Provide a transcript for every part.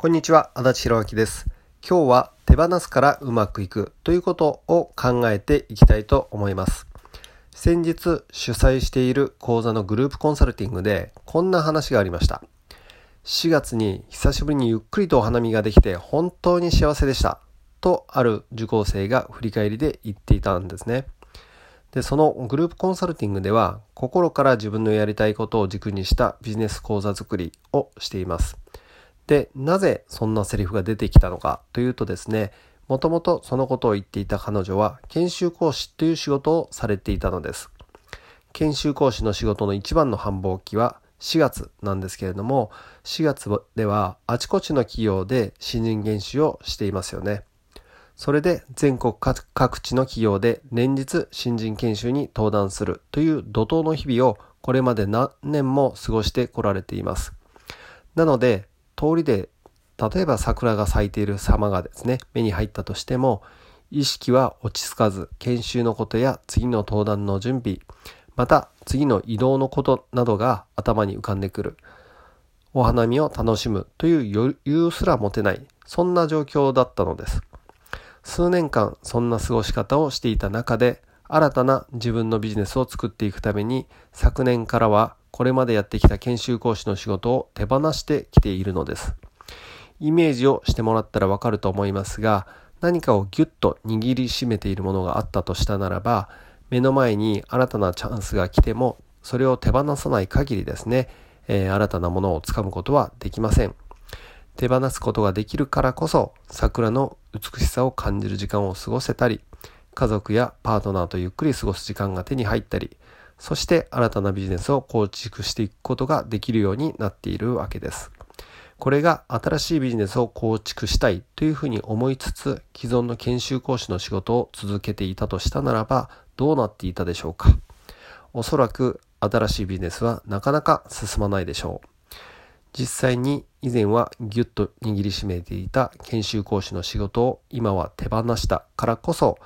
こんにちは、足立弘明です。今日は手放すからうまくいくということを考えていきたいと思います。先日主催している講座のグループコンサルティングでこんな話がありました。4月に久しぶりにゆっくりとお花見ができて本当に幸せでした。とある受講生が振り返りで言っていたんですね。で、そのグループコンサルティングでは心から自分のやりたいことを軸にしたビジネス講座作りをしています。で、なぜそんなセリフが出てきたのかというとですね、もともとそのことを言っていた彼女は研修講師という仕事をされていたのです。研修講師の仕事の一番の繁忙期は4月なんですけれども、4月ではあちこちの企業で新人研修をしていますよね。それで全国各地の企業で連日新人研修に登壇するという怒涛の日々をこれまで何年も過ごしてこられています。なので通りで例えば桜が咲いている様がですね目に入ったとしても意識は落ち着かず研修のことや次の登壇の準備また次の移動のことなどが頭に浮かんでくる。お花見を楽しむという余裕すら持てないそんな状況だったのです。数年間そんな過ごし方をしていた中で新たな自分のビジネスを作っていくために昨年からはこれまでやってきた研修講師の仕事を手放してきているのです。イメージをしてもらったらわかると思いますが、何かをギュッと握りしめているものがあったとしたならば、目の前に新たなチャンスが来ても、それを手放さない限りですね、えー、新たなものをつかむことはできません。手放すことができるからこそ、桜の美しさを感じる時間を過ごせたり、家族やパートナーとゆっくり過ごす時間が手に入ったり、そして新たなビジネスを構築していくことができるようになっているわけです。これが新しいビジネスを構築したいというふうに思いつつ、既存の研修講師の仕事を続けていたとしたならば、どうなっていたでしょうか。おそらく新しいビジネスはなかなか進まないでしょう。実際に以前はギュッと握りしめていた研修講師の仕事を今は手放したからこそ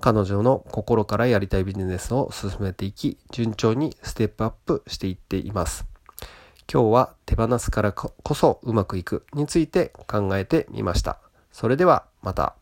彼女の心からやりたいビジネスを進めていき、順調にステップアップしていっています。今日は手放すからこそうまくいくについて考えてみました。それではまた。